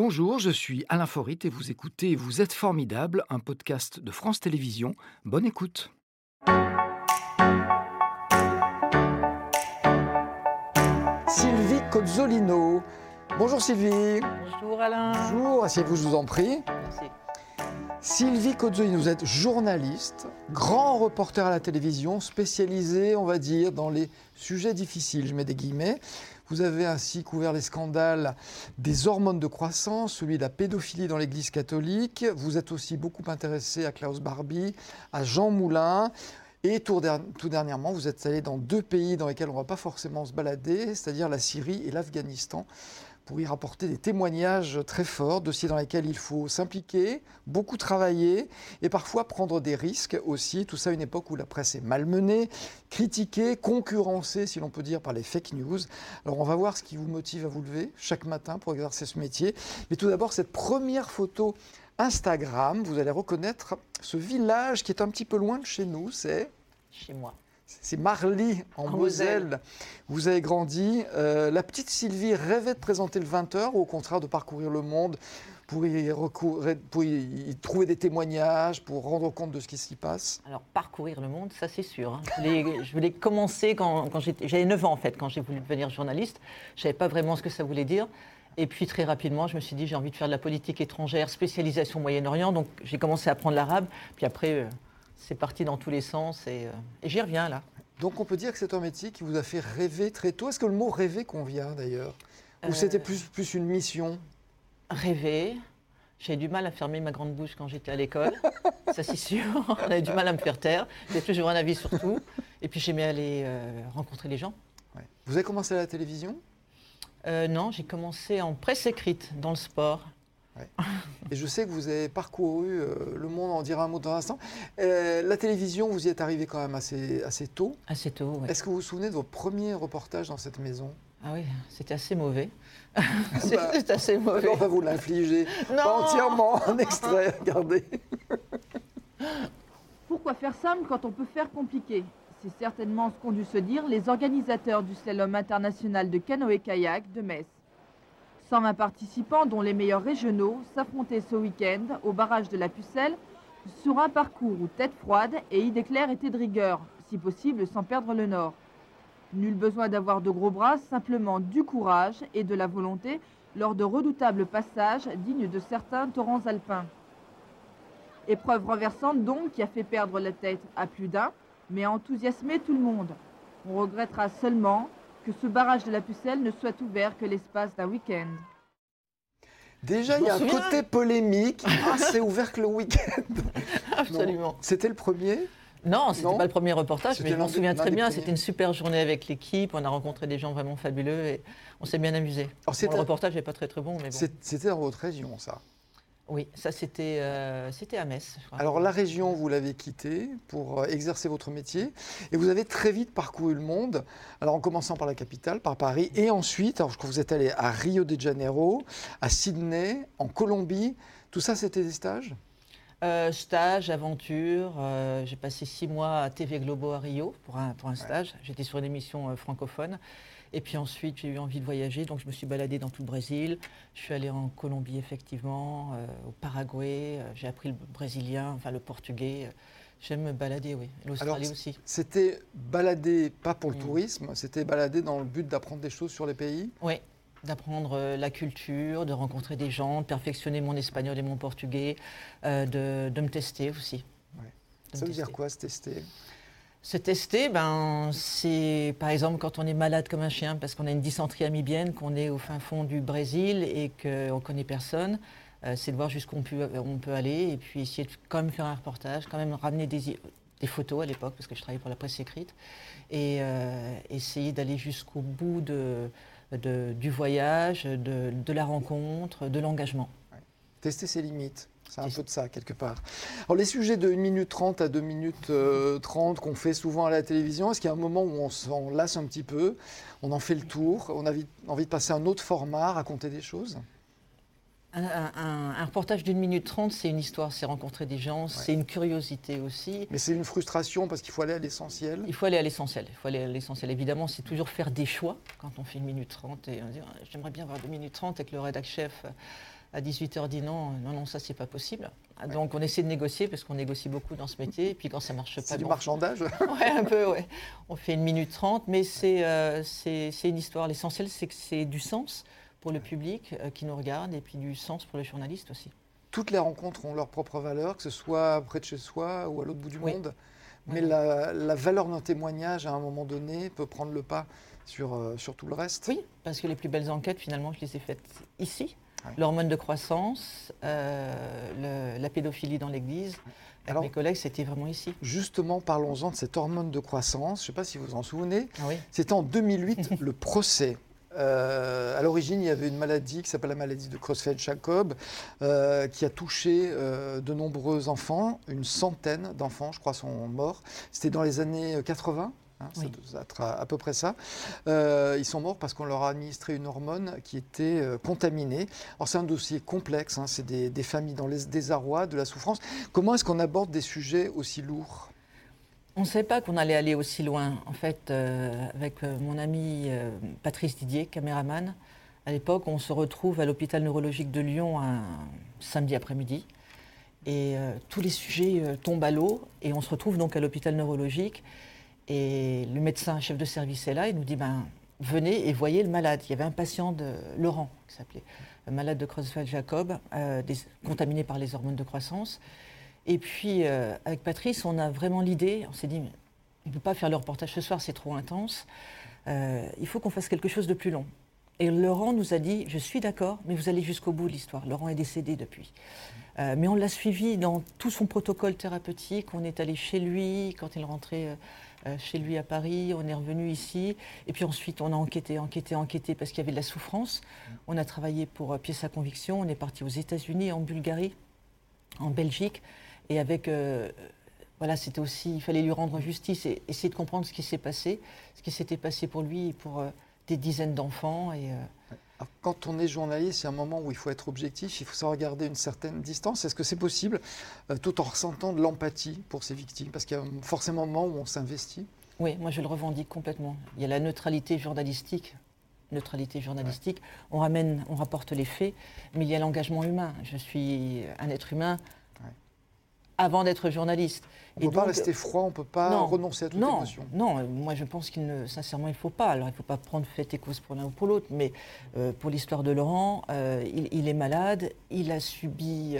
Bonjour, je suis Alain Forit et vous écoutez Vous êtes formidable, un podcast de France Télévisions. Bonne écoute. Sylvie Cozzolino. Bonjour Sylvie. Bonjour Alain. Bonjour, asseyez-vous, je vous en prie. Merci. Sylvie Cozzolino, vous êtes journaliste, grand reporter à la télévision, spécialisé, on va dire, dans les sujets difficiles, je mets des guillemets. Vous avez ainsi couvert les scandales des hormones de croissance, celui de la pédophilie dans l'Église catholique. Vous êtes aussi beaucoup intéressé à Klaus Barbie, à Jean Moulin. Et tout, dernièrement, vous êtes allé dans deux pays dans lesquels on ne va pas forcément se balader, c'est-à-dire la Syrie et l'Afghanistan pour y rapporter des témoignages très forts, dossiers dans lesquels il faut s'impliquer, beaucoup travailler et parfois prendre des risques aussi. Tout ça à une époque où la presse est malmenée, critiquée, concurrencée, si l'on peut dire, par les fake news. Alors on va voir ce qui vous motive à vous lever chaque matin pour exercer ce métier. Mais tout d'abord, cette première photo Instagram, vous allez reconnaître ce village qui est un petit peu loin de chez nous, c'est... Chez moi. C'est Marly, en, Moselle. Vous avez grandi. Euh, la petite Sylvie rêvait de présenter le 20h ou au contraire de parcourir le monde pour y, pour y, trouver des témoignages, pour rendre compte de ce qui s'y passe? Alors, parcourir le monde, ça c'est sûr. Hein. Je, voulais, commencer quand, quand j'avais 9 ans en fait, quand j'ai voulu devenir journaliste. Je ne savais pas vraiment ce que ça voulait dire. Et puis très rapidement, je me suis dit, j'ai envie de faire de la politique étrangère, spécialisation Moyen-Orient. Donc j'ai commencé à apprendre l'arabe. Puis après, euh, c'est parti dans tous les sens euh, et, j'y reviens là. Donc on peut dire que c'est un métier qui vous a fait rêver très tôt. Est-ce que le mot rêver convient d'ailleurs? Ou euh, c'était plus, plus une mission? Rêver. J'ai du mal à fermer ma grande bouche quand j'étais à l'école, ça c'est sûr. On avait du mal à me faire taire. J'ai toujours un avis sur tout. Et puis j'aimais aller euh, rencontrer les gens. Vous avez commencé à la télévision? Non, j'ai commencé en presse écrite, dans le sport. Et je sais que vous avez parcouru euh, le monde, en dira un mot dans un instant. Euh, la télévision, vous y êtes arrivé quand même assez, assez tôt. Assez tôt, oui. Est-ce que vous vous souvenez de vos premiers reportages dans cette maison? Ah oui, c'était assez mauvais. c'était bah, assez mauvais. On va vous l'infliger. Pas entièrement, en extrait, regardez. Pourquoi faire simple quand on peut faire compliqué? C'est certainement ce qu'ont dû se dire les organisateurs du slalom international de canoë-kayak de Metz. 120 participants, dont les meilleurs régionaux, s'affrontaient ce week-end au barrage de la Pucelle sur un parcours où tête froide et idée claire étaient de rigueur, si possible sans perdre le nord. Nul besoin d'avoir de gros bras, simplement du courage et de la volonté lors de redoutables passages dignes de certains torrents alpins. Épreuve renversante donc qui a fait perdre la tête à plus d'un, mais a enthousiasmé tout le monde. On regrettera seulement que ce barrage de la Pucelle ne soit ouvert que l'espace d'un week-end. Déjà, il y a un côté polémique. Ah, c'est ouvert que le week-end. Absolument. C'était le premier non, ce n'était pas le premier reportage, mais je m'en souviens très bien. C'était une super journée avec l'équipe. On a rencontré des gens vraiment fabuleux et on s'est bien amusé. le reportage n'est pas très très bon, mais bon. C'était dans votre région, ça oui, ça c'était euh, à Metz. Alors la région, vous l'avez quittée pour euh, exercer votre métier et vous avez très vite parcouru le monde. Alors en commençant par la capitale, par Paris, et ensuite, alors je crois que vous êtes allé à Rio de Janeiro, à Sydney, en Colombie. Tout ça, c'était des stages? Euh, stage, aventure. Euh, j'ai passé six mois à TV Globo à Rio pour un, pour un stage. J'étais sur une émission francophone. Et puis ensuite, j'ai eu envie de voyager, donc je me suis baladée dans tout le Brésil. Je suis allée en Colombie, effectivement, euh, au Paraguay. Euh, j'ai appris le brésilien, enfin le portugais. J'aime me balader, oui. L'Australie aussi. C'était balader, pas pour le mm. tourisme, c'était balader dans le but d'apprendre des choses sur les pays? Oui, d'apprendre euh, la culture, de rencontrer des gens, de perfectionner mon espagnol et mon portugais, de, de, me tester aussi. Ça veut dire quoi, se tester? Se tester, ben, c'est par exemple quand on est malade comme un chien parce qu'on a une dysenterie amibienne, qu'on est au fin fond du Brésil et qu'on ne connaît personne, euh, c'est de voir jusqu'où on peut, on peut aller et puis essayer de quand même faire un reportage, quand même ramener des, photos à l'époque parce que je travaillais pour la presse écrite et euh, essayer d'aller jusqu'au bout de, du voyage, de, la rencontre, de l'engagement. Tester ses limites. C'est un peu de ça, quelque part. Alors, les sujets de 1 minute 30 à 2 minutes 30 euh, qu'on fait souvent à la télévision, est-ce qu'il y a un moment où on s'en lasse un petit peu, on en fait le tour, on a envie de passer à un autre format, raconter des choses? Un, reportage d'une minute trente, c'est une histoire, c'est rencontrer des gens, c'est une curiosité aussi. Mais c'est une frustration parce qu'il faut aller à l'essentiel? Il faut aller à l'essentiel. Il faut aller à l'essentiel. Évidemment, c'est toujours faire des choix quand on fait une minute trente et on dit ah, j'aimerais bien avoir deux minutes trente que le rédac chef À 18h, dit non, non, non, ça c'est pas possible. Donc on essaie de négocier parce qu'on négocie beaucoup dans ce métier. Et puis quand ça marche pas, c'est du marchandage. ouais, un peu, ouais. On fait une minute trente, mais c'est euh, une histoire. L'essentiel, c'est que c'est du sens pour le public euh, qui nous regarde et puis du sens pour les journalistes aussi. Toutes les rencontres ont leur propre valeur, que ce soit près de chez soi ou à l'autre bout du monde. Mais la, la, valeur d'un témoignage, à un moment donné, peut prendre le pas sur, euh, sur tout le reste. Oui, parce que les plus belles enquêtes, finalement, je les ai faites ici. L'hormone de croissance, euh, la pédophilie dans l'Église. Avec mes collègues, c'était vraiment ici. Justement, parlons-en de cette hormone de croissance. Je ne sais pas si vous vous en souvenez. Ah C'était en 2008 le procès. Euh, à l'origine, il y avait une maladie qui s'appelle la maladie de Creutzfeldt-Jacob, qui a touché de nombreux enfants. Une centaine d'enfants, je crois, sont morts. C'était dans les années 80. Hein, ça doit à, peu près ça. Euh, ils sont morts parce qu'on leur a administré une hormone qui était euh, contaminée. Alors c'est un dossier complexe, hein, c'est des, familles dans les désarrois, de la souffrance. Comment est-ce qu'on aborde des sujets aussi lourds? On ne savait pas qu'on allait aller aussi loin. En fait, euh, avec mon ami Patrice Didier, caméraman, à l'époque, on se retrouve à l'hôpital neurologique de Lyon un samedi après-midi. Et tous les sujets tombent à l'eau. Et on se retrouve donc à l'hôpital neurologique. Et le médecin chef de service est là, il nous dit ben, venez et voyez le malade. Il y avait un patient de Laurent, qui s'appelait, malade de Creutzfeldt-Jacob, euh, contaminé par les hormones de croissance. Et puis, euh, avec Patrice, on a vraiment l'idée, on s'est dit, on ne peut pas faire le reportage ce soir, c'est trop intense. Euh, il faut qu'on fasse quelque chose de plus long. Et Laurent nous a dit, je suis d'accord, mais vous allez jusqu'au bout de l'histoire. Laurent est décédé depuis. mais on l'a suivi dans tout son protocole thérapeutique. On est allé chez lui quand il rentrait chez lui à Paris, on est revenu ici, et puis ensuite on a enquêté, enquêté, enquêté parce qu'il y avait de la souffrance. On a travaillé pour euh, Pièce à conviction, on est parti aux États-Unis, en Bulgarie, en Belgique, et avec euh, voilà, c'était aussi, il fallait lui rendre justice et essayer de comprendre ce qui s'est passé, ce qui s'était passé pour lui et pour des dizaines d'enfants. Quand on est journaliste, il y a un moment où il faut être objectif, il faut savoir garder une certaine distance. Est-ce que c'est possible euh, tout en ressentant de l'empathie pour ces victimes? Parce qu'il y a forcément un moment où on s'investit. Oui, moi je le revendique complètement. Il y a la neutralité journalistique. Neutralité journalistique. On ramène, on rapporte les faits, mais il y a l'engagement humain. Je suis un être humain avant d'être journaliste. On ne peut pas rester froid, on ne peut pas renoncer à toute non, émotion. Non, moi je pense qu'il ne, sincèrement, il ne faut pas. Alors il ne faut pas prendre fait et cause pour l'un ou pour l'autre, mais euh, pour l'histoire de Laurent, euh, il, est malade, il a subi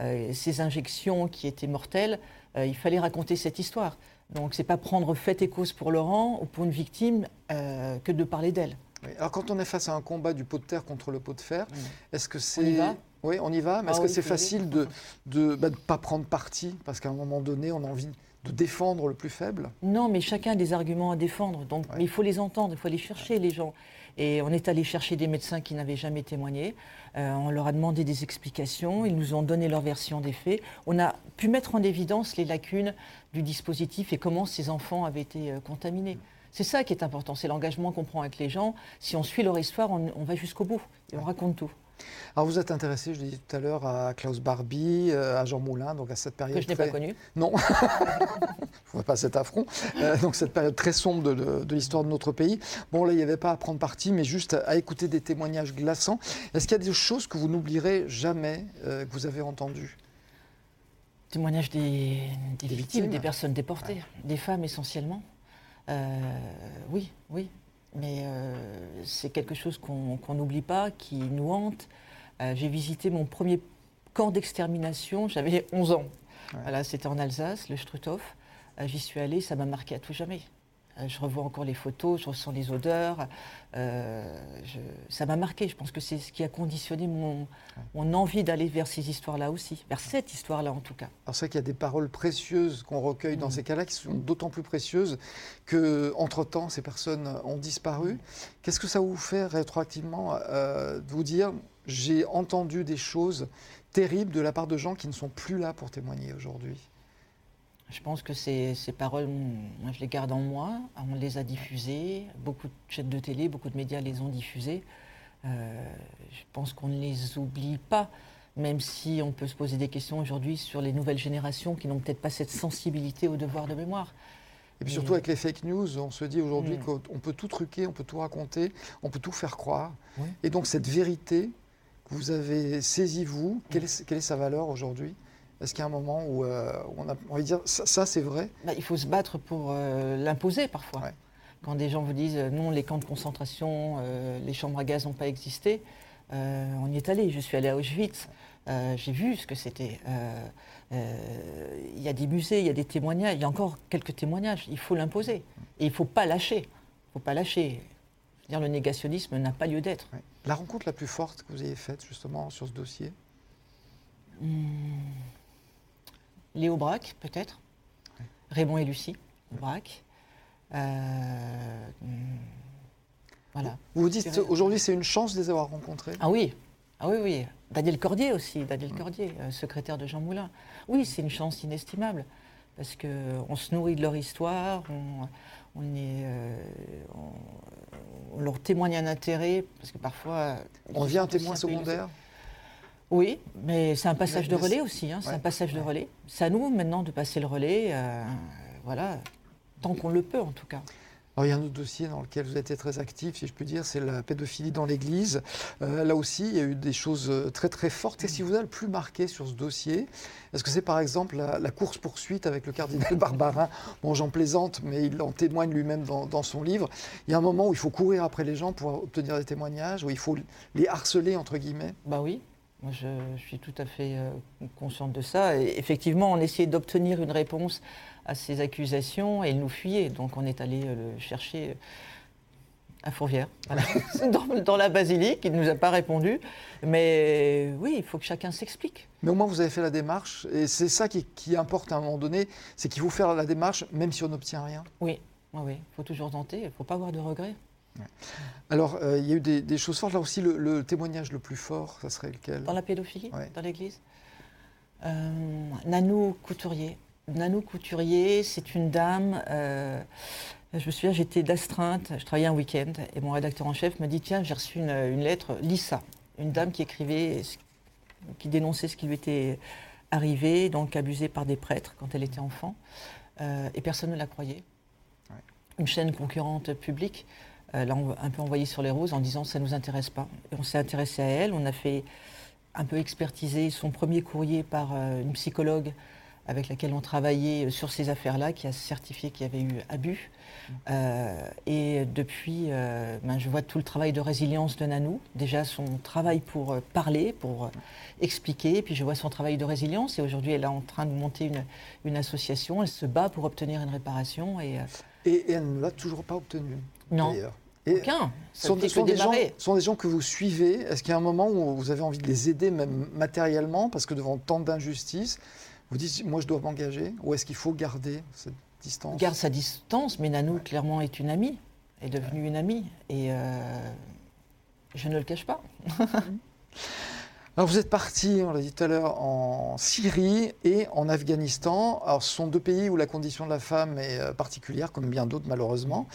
euh, ces injections qui étaient mortelles. il fallait raconter cette histoire. Donc c'est pas prendre fait et cause pour Laurent ou pour une victime que de parler d'elle. Alors quand on est face à un combat du pot de terre contre le pot de fer, est-ce que c'est oui, on y va. Mais est-ce ah que c'est facile de ne bah, pas prendre parti? Parce qu'à un moment donné, on a envie de défendre le plus faible Non, mais chacun a des arguments à défendre. Donc, il faut les entendre, il faut aller chercher les gens. Et on est allé chercher des médecins qui n'avaient jamais témoigné. Euh, on leur a demandé des explications. Ils nous ont donné leur version des faits. On a pu mettre en évidence les lacunes du dispositif et comment ces enfants avaient été euh, contaminés. C'est ça qui est important, c'est l'engagement qu'on prend avec les gens. Si on suit leur histoire, on, on va jusqu'au bout et on raconte tout. Alors vous êtes intéressé, je l'ai dit tout à l'heure, à Klaus Barbie, euh, à Jean Moulin, donc à cette période. Que je n'ai pas connu. Non, je ne vois pas cet affront. Euh, donc cette période très sombre de, l'histoire de notre pays. Bon, là, il n'y avait pas à prendre parti, mais juste à, écouter des témoignages glaçants. Est-ce qu'il y a des choses que vous n'oublierez jamais, euh, que vous avez entendues? Témoignages des, victimes, des personnes déportées, des femmes essentiellement. oui, oui, mais euh, c'est quelque chose qu'on n'oublie pas, qui nous hante. Euh, j'ai visité mon premier camp d'extermination, j'avais 11 ans. Voilà, C'était en Alsace, le Struthof. Euh, j'y suis allée, ça m'a marqué à tout jamais. Euh, je revois encore les photos, je ressens les odeurs. Euh, ça m'a marqué. Je pense que c'est ce qui a conditionné mon, envie d'aller vers ces histoires-là aussi, vers cette histoire-là en tout cas. Alors c'est vrai qu'il y a des paroles précieuses qu'on recueille dans mm. ces cas-là qui sont d'autant plus précieuses que, entre-temps, ces personnes ont disparu. Mm. Qu'est-ce que ça vous fait rétroactivement euh, de vous dire j'ai entendu des choses terribles de la part de gens qui ne sont plus là pour témoigner aujourd'hui? Je pense que ces, paroles, moi, je les garde en moi. On les a diffusées. Beaucoup de chaînes de télé, beaucoup de médias les ont diffusées. Euh, je pense qu'on ne les oublie pas, même si on peut se poser des questions aujourd'hui sur les nouvelles générations qui n'ont peut-être pas cette sensibilité au devoir de mémoire. Et puis surtout avec les fake news, on se dit aujourd'hui mm. qu'on peut tout truquer, on peut tout raconter, on peut tout faire croire. Et donc cette vérité que vous avez saisi, vous. Quelle est, quelle est sa valeur aujourd'hui? Est-ce qu'il y a un moment où euh, on a envie de dire ça, ça, c'est vrai Bah, il faut se battre pour euh, l'imposer parfois. Ouais. Quand des gens vous disent euh, non, les camps de concentration, euh, les chambres à gaz n'ont pas existé, on y est allé. Je suis allé à Auschwitz. J'ai vu ce que c'était. Il y a des musées, il y a des témoignages. Il y a encore quelques témoignages. Il faut l'imposer. Et il ne faut pas lâcher. Il ne faut pas lâcher. Dire, le négationnisme n'a pas lieu d'être. Ouais. La rencontre la plus forte que vous ayez faite justement sur ce dossier? Léo Braque, peut-être. Ouais. Raymond et Lucie Braque. Euh, hmm, voilà. Vous vous dites aujourd'hui c'est une chance de les avoir rencontrés Ah oui, ah oui, oui. Daniel Cordier aussi, Daniel Cordier, euh, secrétaire de Jean Moulin. Oui, c'est une chance inestimable parce que on se nourrit de leur histoire, on, on est, euh, on, on leur témoigne un intérêt parce que parfois. On se vient un témoin secondaire Oui, mais c'est un passage Mais- de relais aussi. hein, c'est ouais, un passage de relais. C'est à nous maintenant de passer le relais. euh, voilà, tant qu'on le peut en tout cas. Alors, il y a un autre dossier dans lequel vous avez été très actif, si je puis dire, c'est la pédophilie dans l'Église. Euh, là aussi, il y a eu des choses euh, très très fortes. Qu'est-ce qui vous a le plus marqué sur ce dossier? Est-ce que c'est par exemple la, la course-poursuite avec le cardinal Barbarin? Bon, j'en plaisante, mais il en témoigne lui-même dans, dans son livre. Il y a un moment où il faut courir après les gens pour obtenir des témoignages, où il faut les harceler, entre guillemets. Bah oui, je, je suis tout à fait euh, consciente de ça. Et effectivement, on essayait d'obtenir une réponse à ces accusations et il nous fuyait. Donc on est allé euh, le chercher à Fourvière, voilà. dans, dans la basilique. Il ne nous a pas répondu. Mais oui, il faut que chacun s'explique. Mais au moins, vous avez fait la démarche, et c'est ça qui, qui importe à un moment donné, c'est qu'il faut faire la démarche, même si on n'obtient rien. Oui, oui, oui. Il faut toujours tenter. Il ne faut pas avoir de regrets. Alors, euh, il y a eu des, des choses fortes. Là aussi, le, le témoignage le plus fort, ça serait lequel? Dans la pédophilie, Ouais. dans l'Église Euh, Nanou Couturier. Nanou Couturier, c'est une dame. euh, je me souviens, j'étais d'astreinte, je travaillais un week-end, et mon rédacteur en chef me dit Tiens, j'ai reçu une, une lettre, lis ça. Une dame qui écrivait, qui dénonçait ce qui lui était arrivé, donc abusée par des prêtres quand elle était enfant, et personne ne la croyait. Ouais. Une chaîne concurrente publique l'a env- un peu envoyée sur les roses en disant Ça ne nous intéresse pas. Et on s'est intéressé à elle, on a fait un peu expertiser son premier courrier par euh, une psychologue avec laquelle on travaillait euh, sur ces affaires-là, qui a certifié qu'il y avait eu abus. Euh, et depuis, euh, ben, je vois tout le travail de résilience de Nanou, déjà son travail pour euh, parler, pour euh, expliquer, puis je vois son travail de résilience, et aujourd'hui elle est en train de monter une, une association, elle se bat pour obtenir une réparation, et euh, Et, et elle ne l'a toujours pas obtenu. non, d'ailleurs. Et aucun, ça sont, des, gens, sont des gens que vous suivez. Est-ce qu'il y a un moment où vous avez envie de les aider, même matériellement, parce que devant tant d'injustices, vous dites Moi, je dois m'engager Ou est-ce qu'il faut garder cette distance? Garde sa distance, mais Nanou, clairement, est une amie, est devenue une amie. Et euh, je ne le cache pas. Alors, vous êtes parti, on l'a dit tout à l'heure, en Syrie et en Afghanistan. Alors, ce sont deux pays où la condition de la femme est euh, particulière, comme bien d'autres, malheureusement.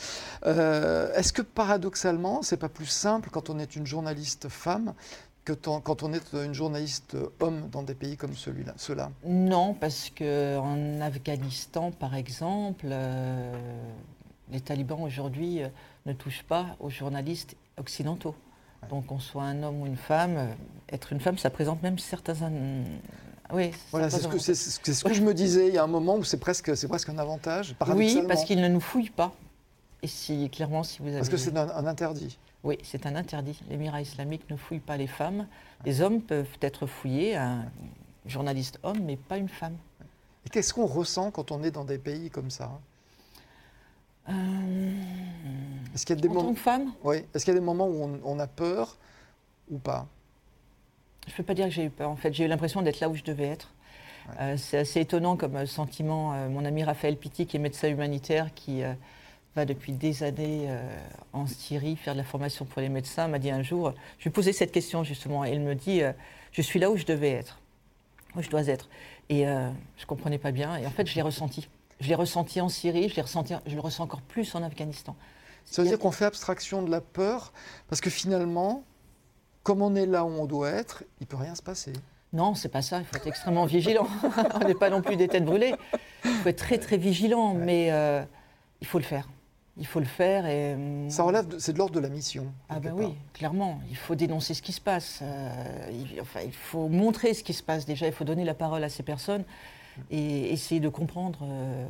Euh, est-ce que paradoxalement, c'est pas plus simple quand on est une journaliste femme que quand on est une journaliste homme dans des pays comme celui-là, ceux-là? Non, parce qu'en Afghanistan, par exemple, euh, les talibans aujourd'hui ne touchent pas aux journalistes occidentaux. Donc, qu'on soit un homme ou une femme, euh, être une femme, ça présente même certains. Oui, Voilà, c'est ce, que, c'est ce je me disais. Il y a un moment où c'est presque, c'est presque un avantage, Oui, parce qu'ils ne nous fouillent pas. Et si, clairement, si vous avez. Parce que c'est un, un interdit. Oui, c'est un interdit. L'émirat islamique ne fouille pas les femmes. Les hommes peuvent être fouillés, un journaliste homme, mais pas une femme. Et qu'est-ce qu'on ressent quand on est dans des pays comme ça Euh, Est-ce qu'il y a des en tant moments, que femme, oui, est-ce qu'il y a des moments où on, on a peur ou pas? Je ne peux pas dire que j'ai eu peur. En fait, j'ai eu l'impression d'être là où je devais être. Ouais. Euh, c'est assez étonnant comme euh, sentiment. Euh, mon ami Raphaël Pitti, qui est médecin humanitaire, qui euh, va depuis des années euh, en Syrie faire de la formation pour les médecins, m'a dit un jour, je lui posais cette question justement, et il me dit, euh, je suis là où je devais être, où je dois être. Et euh, je ne comprenais pas bien, et en fait, je l'ai ressenti. Je l'ai ressenti en Syrie, je, l'ai ressenti, je le ressens encore plus en Afghanistan. Ça veut dire qu'on fait abstraction de la peur parce que finalement, comme on est là où on doit être, il ne peut rien se passer. Non, c'est pas ça. Il faut être extrêmement vigilant. on n'est pas non plus des têtes brûlées. Il faut être très très vigilant, mais euh, il faut le faire. Il faut le faire et. Hum, Ça relève, c'est de l'ordre de la mission. Ah ben oui, clairement. Il faut dénoncer ce qui se passe. Euh, il, enfin, il faut montrer ce qui se passe déjà. Il faut donner la parole à ces personnes et essayer de comprendre euh,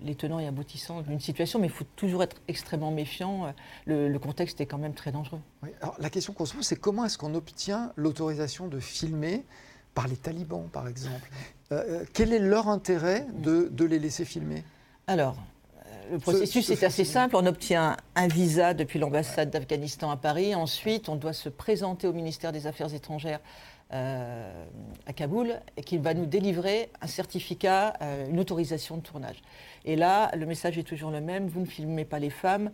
les tenants et aboutissants d'une situation. Mais il faut toujours être extrêmement méfiant. Le, le contexte est quand même très dangereux. Oui. Alors, la question qu'on se pose, c'est comment est-ce qu'on obtient l'autorisation de filmer par les talibans, par exemple? Euh, Quel est leur intérêt de, de les laisser filmer? Alors, le processus est assez simple. On obtient un visa depuis l'ambassade d'Afghanistan à Paris. Ensuite, on doit se présenter au ministère des Affaires étrangères euh, à Kaboul et qu'il va nous délivrer un certificat, euh, une autorisation de tournage. Et là, le message est toujours le même. Vous ne filmez pas les femmes.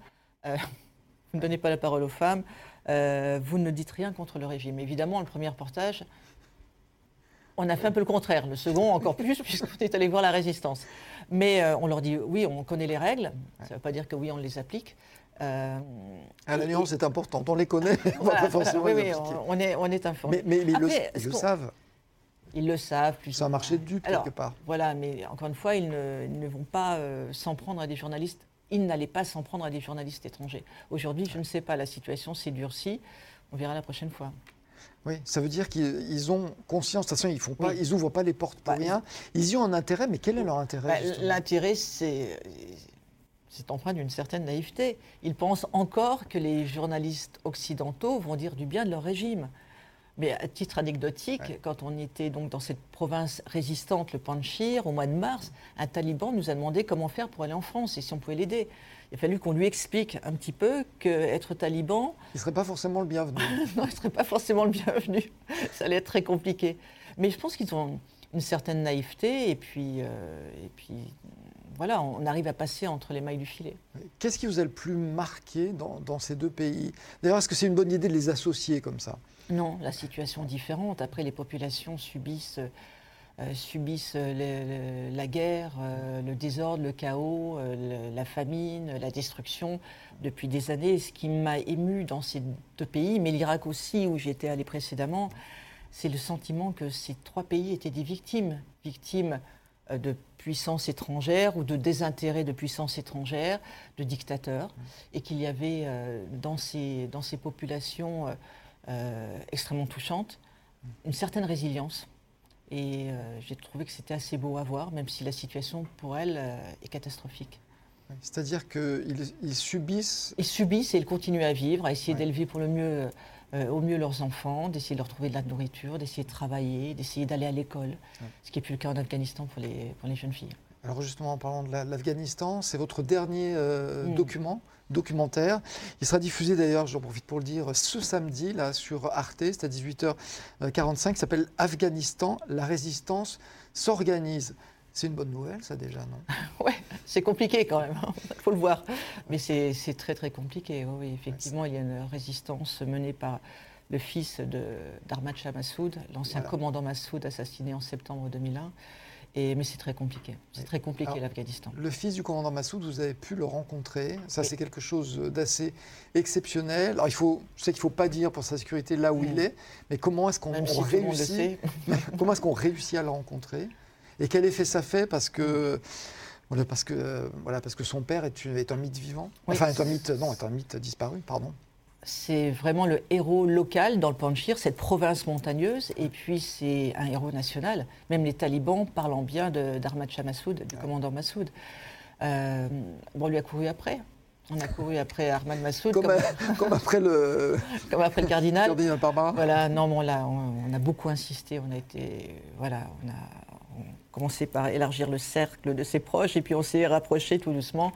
Euh, vous ne donnez pas la parole aux femmes. vous ne dites rien contre le régime. Évidemment, le premier reportage, on a fait un peu le contraire. Le second, encore plus, puisqu'on est allé voir la résistance. Mais on leur dit oui, on connaît les règles. Ça ne veut pas dire que oui, on les applique. Euh, ah, la nuance est importante. On les connaît, on va pas forcément oui, oui, on est, on est informé. Mais, mais, ils, le, savent. Ils le savent. C'est un marché de dupes, quelque part. Voilà, mais encore une fois, ils ne, vont pas euh, s'en prendre à des journalistes. Ils n'allaient pas s'en prendre à des journalistes étrangers. Aujourd'hui, je ne sais pas, la situation s'est durcie. On verra la prochaine fois. Oui, ça veut dire qu'ils ont conscience, de toute façon, ils font pas, ils ouvrent pas les portes pour bah, rien. Ils y ont un intérêt, mais quel est leur intérêt bah, L'intérêt, c'est c'est empreint d'une certaine naïveté. Ils pensent encore que les journalistes occidentaux vont dire du bien de leur régime. Mais à titre anecdotique, quand on était donc dans cette province résistante, le Panchir, au mois de mars, un taliban nous a demandé comment faire pour aller en France et si on pouvait l'aider il a fallu qu'on lui explique un petit peu qu'être taliban... Il ne serait pas forcément le bienvenu. non, il ne serait pas forcément le bienvenu. Ça allait être très compliqué. Mais je pense qu'ils ont une certaine naïveté et puis, euh, et puis voilà, on arrive à passer entre les mailles du filet. Qu'est-ce qui vous a le plus marqué dans, dans ces deux pays? D'ailleurs, est-ce que c'est une bonne idée de les associer comme ça? Non, la situation est différente. Après, les populations subissent euh, subissent la guerre, euh, le désordre, le chaos, euh, la famine, la destruction depuis des années. Ce qui m'a ému dans ces deux pays, mais l'Irak aussi, où j'étais allé précédemment, c'est le sentiment que ces trois pays étaient des victimes, victimes de puissances étrangères ou de désintérêt de puissances étrangères, de dictateurs, et qu'il y avait dans, ces, dans ces populations extrêmement touchantes une certaine résilience et euh, j'ai trouvé que c'était assez beau à voir, même si la situation pour elle euh, est catastrophique. C'est-à-dire qu'ils ils subissent. Ils subissent et ils continuent à vivre, à essayer d'élever pour le mieux, euh, au mieux leurs enfants, d'essayer de leur trouver de la nourriture, d'essayer de travailler, d'essayer d'aller à l'école, ce qui n'est plus le cas en Afghanistan pour les, pour les jeunes filles. Alors justement, en parlant de l'Afghanistan, c'est votre dernier mm. document documentaire. Il sera diffusé d'ailleurs, j'en profite pour le dire, ce samedi là sur Arte, c'est à 18h45, qui s'appelle Afghanistan, la résistance s'organise. C'est une bonne nouvelle, ça déjà, non Ouais, c'est compliqué quand même, il hein. faut le voir. Mais c'est très très compliqué, oui, effectivement, il y a une résistance menée par le fils d'Armad Shah Massoud, l'ancien commandant Massoud assassiné en septembre 2001 mais c'est très compliqué. C'est très compliqué l'Afghanistan. Le fils du commandant Massoud, vous avez pu le rencontrer. Ça, c'est quelque chose d'assez exceptionnel. Alors, il faut, je sais qu'il ne faut pas dire pour sa sécurité là où il mm. est, mais comment est-ce qu'on réussit Comment est-ce qu'on réussit à le rencontrer? Et quel effet ça fait Parce que. Voilà, parce que, voilà, parce que son père est, est un mythe vivant? Enfin, est un mythe, non, est un mythe disparu, pardon c'est vraiment le héros local dans le Panchir, cette province montagneuse, et puis c'est un héros national. Même les talibans parlant bien d'Ahmad Shah Massoud, du commandant Massoud. Euh, bon, on lui a couru après. On a couru après Ahmad Massoud. Comme, après le. comme après le cardinal. cardinal Voilà, non, bon, là, on, a beaucoup insisté. On a été. Voilà, on a, commencé par élargir le cercle de ses proches et puis on s'est rapproché tout doucement.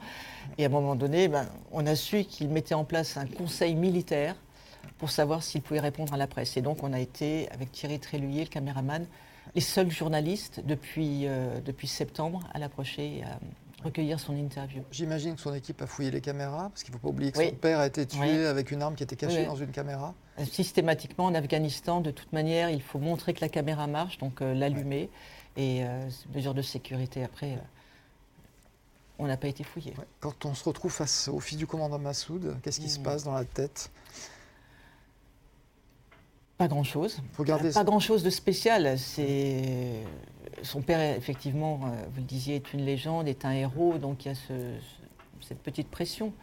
Et à un moment donné, ben, on a su qu'il mettait en place un conseil militaire pour savoir s'il pouvait répondre à la presse. Et donc on a été, avec Thierry Tréluyer, le caméraman, les seuls journalistes depuis, euh, depuis septembre à l'approcher et à recueillir son interview. J'imagine que son équipe a fouillé les caméras, parce qu'il ne faut pas oublier que son père a été tué avec une arme qui était cachée dans une caméra. Systématiquement en Afghanistan, de toute manière, il faut montrer que la caméra marche, donc euh, l'allumer. Et euh, mesures de sécurité après, euh, on n'a pas été fouillé. Quand on se retrouve face au fils du commandant Massoud, qu'est-ce qui se mmh. passe dans la tête? Pas grand-chose. Pas grand-chose de spécial. C'est son père, effectivement, euh, vous le disiez, est une légende, est un héros, donc il y a cette petite pression.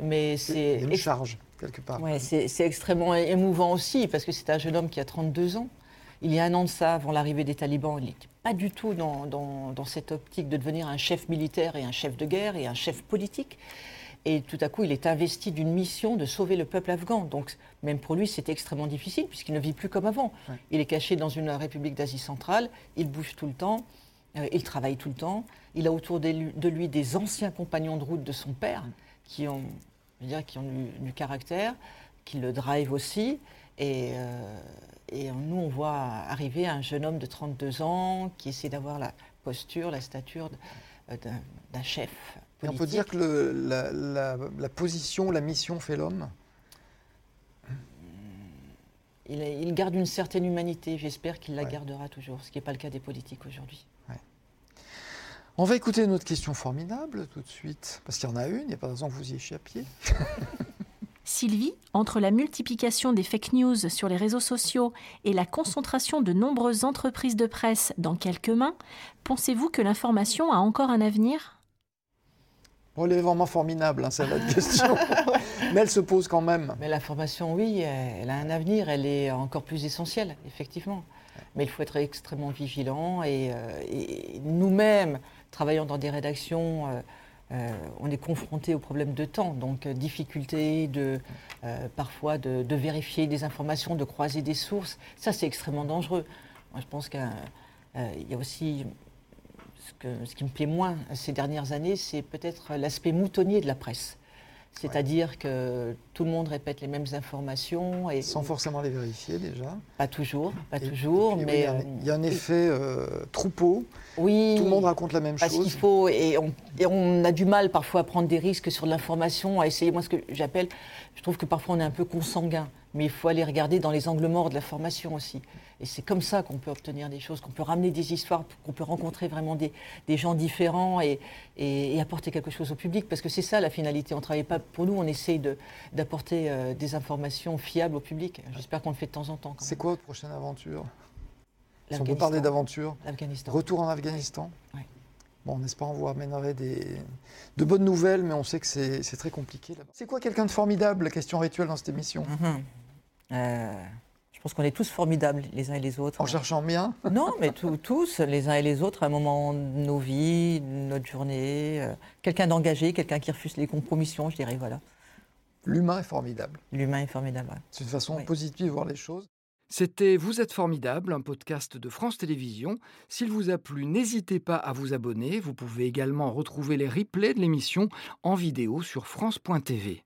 Mais c'est. une charge, quelque part. Ouais, c'est extrêmement émouvant aussi, parce que c'est un jeune homme qui a 32 ans. Il y a un an de ça, avant l'arrivée des talibans, il n'était pas du tout dans, dans, cette optique de devenir un chef militaire et un chef de guerre et un chef politique. Et tout à coup, il est investi d'une mission de sauver le peuple afghan. Donc, même pour lui, c'est extrêmement difficile, puisqu'il ne vit plus comme avant. Il est caché dans une république d'Asie centrale, il bouge tout le temps, euh, il travaille tout le temps. Il a autour de lui des anciens compagnons de route de son père, qui ont, dire, qui ont du, caractère, qui le drive aussi. Et, euh, et nous, on voit arriver un jeune homme de 32 ans qui essaie d'avoir la posture, la stature euh, d'un chef. Et on peut dire que le, la, position, la mission fait l'homme? Il, garde une certaine humanité. J'espère qu'il la gardera toujours, ce qui n'est pas le cas des politiques aujourd'hui. On va écouter une autre question formidable tout de suite, parce qu'il y en a une, il n'y a pas de raison que vous y échappiez. Sylvie, entre la multiplication des fake news sur les réseaux sociaux et la concentration de nombreuses entreprises de presse dans quelques mains, pensez-vous que l'information a encore un avenir? Bon, elle est vraiment formidable, hein, c'est la question. Mais elle se pose quand même. Mais l'information, oui, elle a un avenir, elle est encore plus essentielle, effectivement. Mais il faut être extrêmement vigilant et, euh, nous-mêmes, travaillant dans des rédactions, euh, euh, on est confronté au problème de temps, donc euh, difficulté de, euh, parfois de, vérifier des informations, de croiser des sources. Ça, c'est extrêmement dangereux. Moi, je pense qu'il y a aussi ce, qui me plaît moins ces dernières années, c'est peut-être l'aspect moutonnier de la presse. C'est-à-dire que tout le monde répète les mêmes informations. Et Sans forcément les vérifier déjà. Pas toujours, pas toujours. mais il y, a un effet euh, troupeau. Oui. Tout le monde raconte la même parce chose. Qu'il faut et on, et on, a du mal parfois à prendre des risques sur l'information, à essayer. Moi, ce que j'appelle, je trouve que parfois on est un peu consanguin mais il faut aller regarder dans les angles morts de la formation aussi. Et c'est comme ça qu'on peut obtenir des choses, qu'on peut ramener des histoires, qu'on peut rencontrer vraiment des, gens différents et, apporter quelque chose au public. Parce que c'est ça la finalité. On ne travaille pas pour nous, on essaye d'apporter euh, des informations fiables au public. J'espère qu'on le fait de temps en temps. C'est quoi votre prochaine aventure? Si on peut parler d'aventure. Retour en Afghanistan? Oui. Bon, on espère vous ramènerait des, de bonnes nouvelles, mais on sait que c'est très compliqué là-bas. C'est quoi quelqu'un de formidable? La question rituelle dans cette émission. Mhm. Euh, je pense qu'on est tous formidables les uns et les autres. En cherchant bien? Non, mais tous, les uns et les autres, à un moment de nos vies, de notre journée. Euh, quelqu'un d'engagé, quelqu'un qui refuse les compromissions, je dirais, voilà. L'humain est formidable. L'humain est formidable. C'est une façon positive de voir les choses. C'était Vous êtes formidable, un podcast de France Télévisions. S'il vous a plu, n'hésitez pas à vous abonner. Vous pouvez également retrouver les replays de l'émission en vidéo sur France.tv.